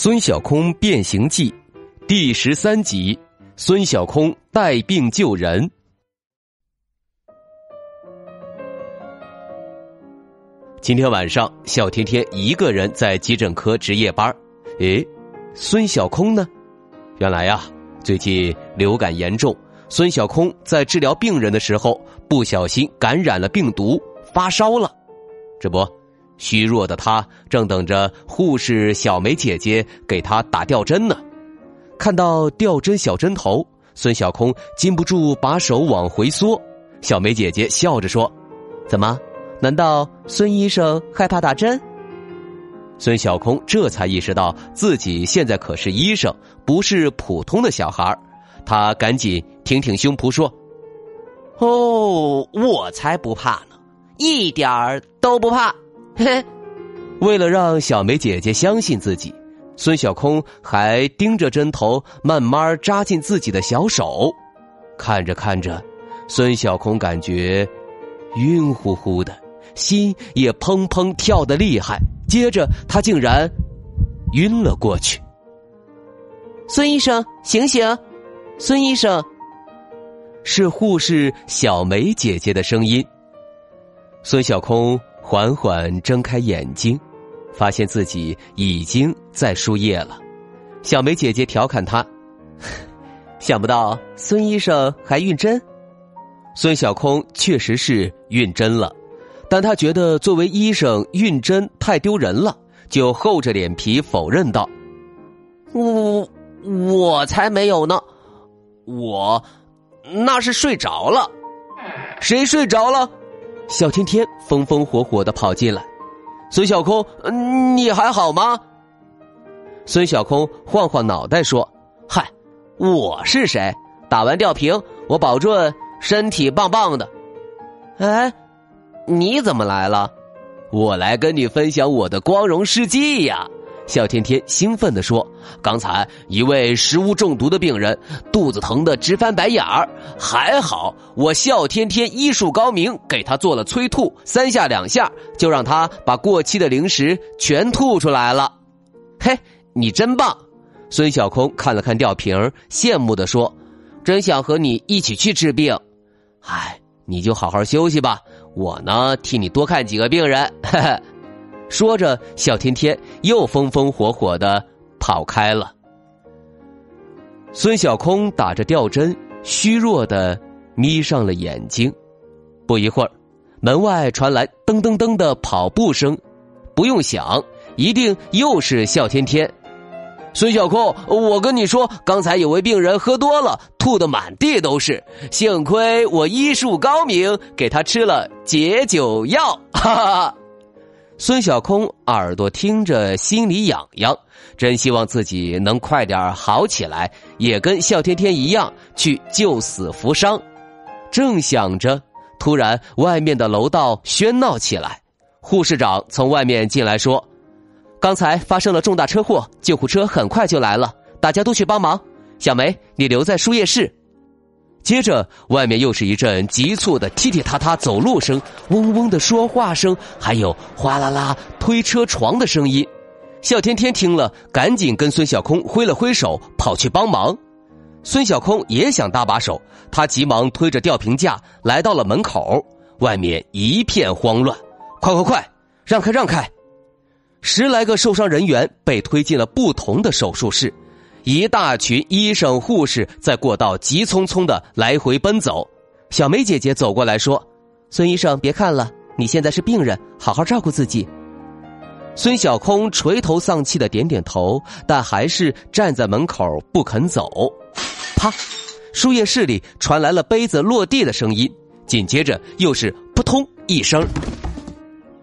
孙小空变形记第十三集：孙小空带病救人。今天晚上，小天天一个人在急诊科值夜班。诶，孙小空呢？原来呀，最近流感严重，孙小空在治疗病人的时候不小心感染了病毒，发烧了。这不。虚弱的他正等着护士小梅姐姐给他打吊针呢，看到吊针小针头，孙小空禁不住把手往回缩。小梅姐姐笑着说：“怎么？难道孙医生害怕打针？”孙小空这才意识到自己现在可是医生，不是普通的小孩他赶紧挺挺胸脯说：“哦，我才不怕呢，一点儿都不怕。”嘿，为了让小梅姐姐相信自己，孙小空还盯着针头慢慢扎进自己的小手。看着看着，孙小空感觉晕乎乎的，心也砰砰跳得厉害。接着，他竟然晕了过去。孙医生，醒醒！孙医生，是护士小梅姐姐的声音。孙小空。缓缓睁开眼睛，发现自己已经在输液了。小梅姐姐调侃他：“ 想不到孙医生还晕针。”孙小空确实是晕针了，但他觉得作为医生晕针太丢人了，就厚着脸皮否认道：“我我才没有呢，我那是睡着了。谁睡着了？”小天天风风火火的跑进来，孙小空，你还好吗？孙小空晃晃脑袋说：“嗨，我是谁？打完吊瓶，我保证身体棒棒的。哎，你怎么来了？我来跟你分享我的光荣事迹呀。”笑天天兴奋地说：“刚才一位食物中毒的病人肚子疼得直翻白眼儿，还好我笑天天医术高明，给他做了催吐，三下两下就让他把过期的零食全吐出来了。嘿，你真棒！”孙小空看了看吊瓶，羡慕地说：“真想和你一起去治病。哎，你就好好休息吧，我呢替你多看几个病人。”哈哈。说着，小天天又风风火火的跑开了。孙小空打着吊针，虚弱的眯上了眼睛。不一会儿，门外传来噔噔噔的跑步声，不用想，一定又是笑天天。孙小空，我跟你说，刚才有位病人喝多了，吐的满地都是，幸亏我医术高明，给他吃了解酒药，哈哈。孙小空耳朵听着，心里痒痒，真希望自己能快点好起来，也跟笑天天一样去救死扶伤。正想着，突然外面的楼道喧闹起来，护士长从外面进来说：“刚才发生了重大车祸，救护车很快就来了，大家都去帮忙。小梅，你留在输液室。”接着，外面又是一阵急促的踢踢踏踏走路声，嗡嗡的说话声，还有哗啦啦推车床的声音。笑天天听了，赶紧跟孙小空挥了挥手，跑去帮忙。孙小空也想搭把手，他急忙推着吊瓶架来到了门口，外面一片慌乱。快快快，让开让开！十来个受伤人员被推进了不同的手术室。一大群医生护士在过道急匆匆的来回奔走，小梅姐姐走过来说：“孙医生，别看了，你现在是病人，好好照顾自己。”孙小空垂头丧气的点点头，但还是站在门口不肯走。啪！输液室里传来了杯子落地的声音，紧接着又是扑通一声，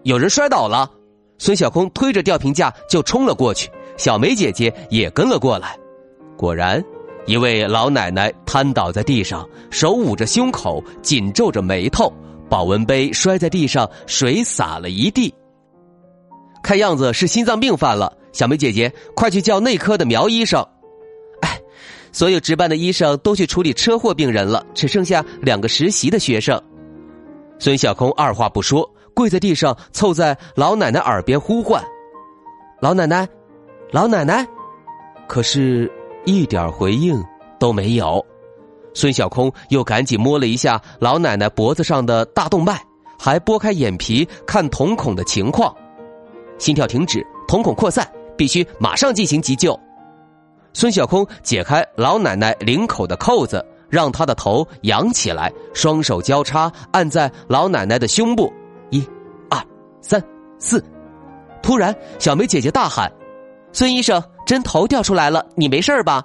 有人摔倒了。孙小空推着吊瓶架就冲了过去。小梅姐姐也跟了过来。果然，一位老奶奶瘫倒在地上，手捂着胸口，紧皱着眉头，保温杯摔在地上，水洒了一地。看样子是心脏病犯了，小梅姐姐，快去叫内科的苗医生。哎，所有值班的医生都去处理车祸病人了，只剩下两个实习的学生。孙小空二话不说，跪在地上，凑在老奶奶耳边呼唤：“老奶奶，老奶奶！”可是。一点回应都没有，孙小空又赶紧摸了一下老奶奶脖子上的大动脉，还拨开眼皮看瞳孔的情况，心跳停止，瞳孔扩散，必须马上进行急救。孙小空解开老奶奶领口的扣子，让她的头仰起来，双手交叉按在老奶奶的胸部，一、二、三、四。突然，小梅姐姐大喊：“孙医生！”针头掉出来了，你没事吧？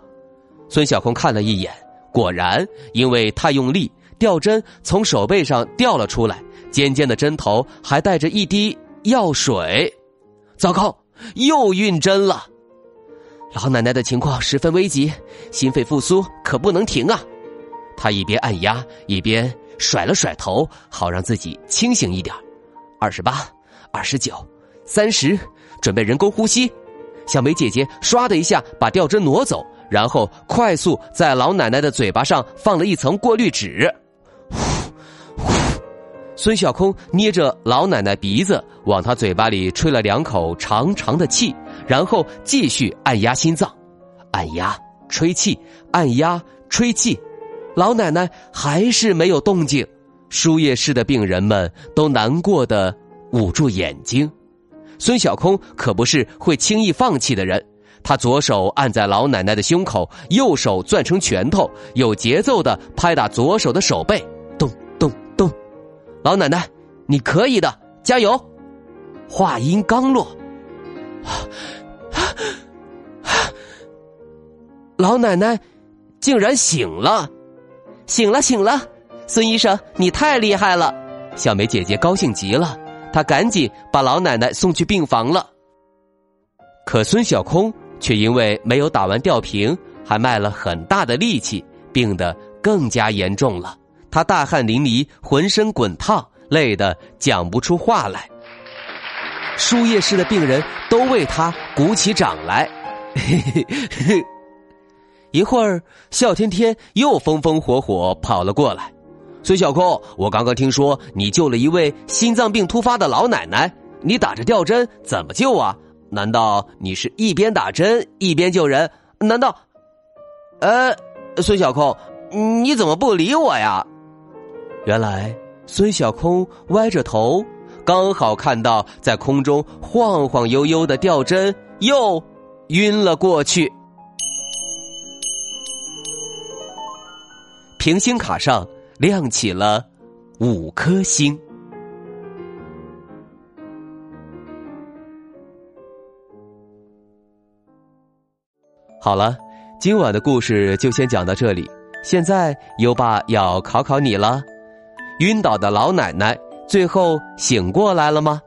孙小空看了一眼，果然，因为太用力，吊针从手背上掉了出来，尖尖的针头还带着一滴药水。糟糕，又晕针了！老奶奶的情况十分危急，心肺复苏可不能停啊！他一边按压，一边甩了甩头，好让自己清醒一点。二十八，二十九，三十，准备人工呼吸。小梅姐姐唰的一下把吊针挪走，然后快速在老奶奶的嘴巴上放了一层过滤纸。呼，呼，孙小空捏着老奶奶鼻子，往她嘴巴里吹了两口长长的气，然后继续按压心脏，按压吹气，按压吹气，老奶奶还是没有动静。输液室的病人们都难过的捂住眼睛。孙小空可不是会轻易放弃的人，他左手按在老奶奶的胸口，右手攥成拳头，有节奏的拍打左手的手背，咚咚咚。老奶奶，你可以的，加油！话音刚落，老奶奶竟然醒了，醒了，醒了！孙医生，你太厉害了！小梅姐姐高兴极了。他赶紧把老奶奶送去病房了，可孙小空却因为没有打完吊瓶，还卖了很大的力气，病得更加严重了。他大汗淋漓，浑身滚烫，累得讲不出话来。输液室的病人都为他鼓起掌来。嘿嘿嘿一会儿，笑天天又风风火火跑了过来。孙小空，我刚刚听说你救了一位心脏病突发的老奶奶，你打着吊针怎么救啊？难道你是一边打针一边救人？难道？呃，孙小空，你怎么不理我呀？原来孙小空歪着头，刚好看到在空中晃晃悠悠的吊针，又晕了过去。平行卡上。亮起了五颗星。好了，今晚的故事就先讲到这里。现在优爸要考考你了：晕倒的老奶奶最后醒过来了吗？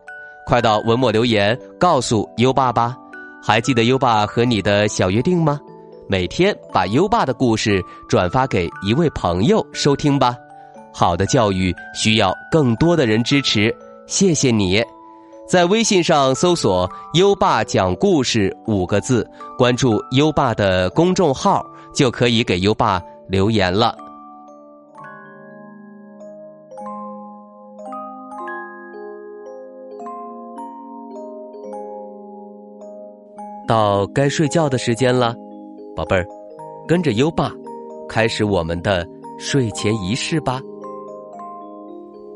快到文末留言告诉优爸吧。还记得优爸和你的小约定吗？每天把优爸的故事转发给一位朋友收听吧。好的教育需要更多的人支持，谢谢你，在微信上搜索“优爸讲故事”五个字，关注优爸的公众号，就可以给优爸留言了。到该睡觉的时间了，宝贝儿，跟着优爸，开始我们的睡前仪式吧。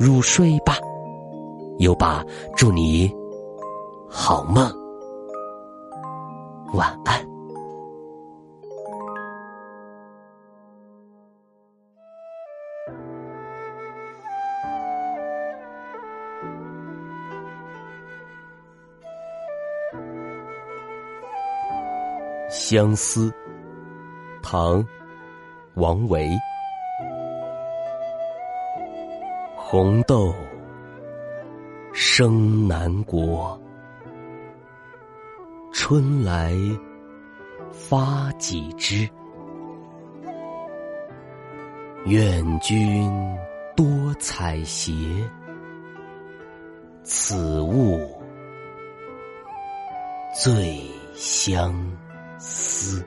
入睡吧，优爸，祝你好梦，晚安。相思，唐，王维。红豆生南国，春来发几枝。愿君多采撷，此物最相思。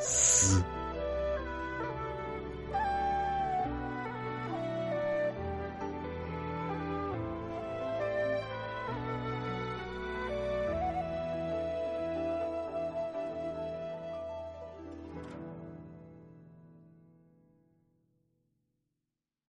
思。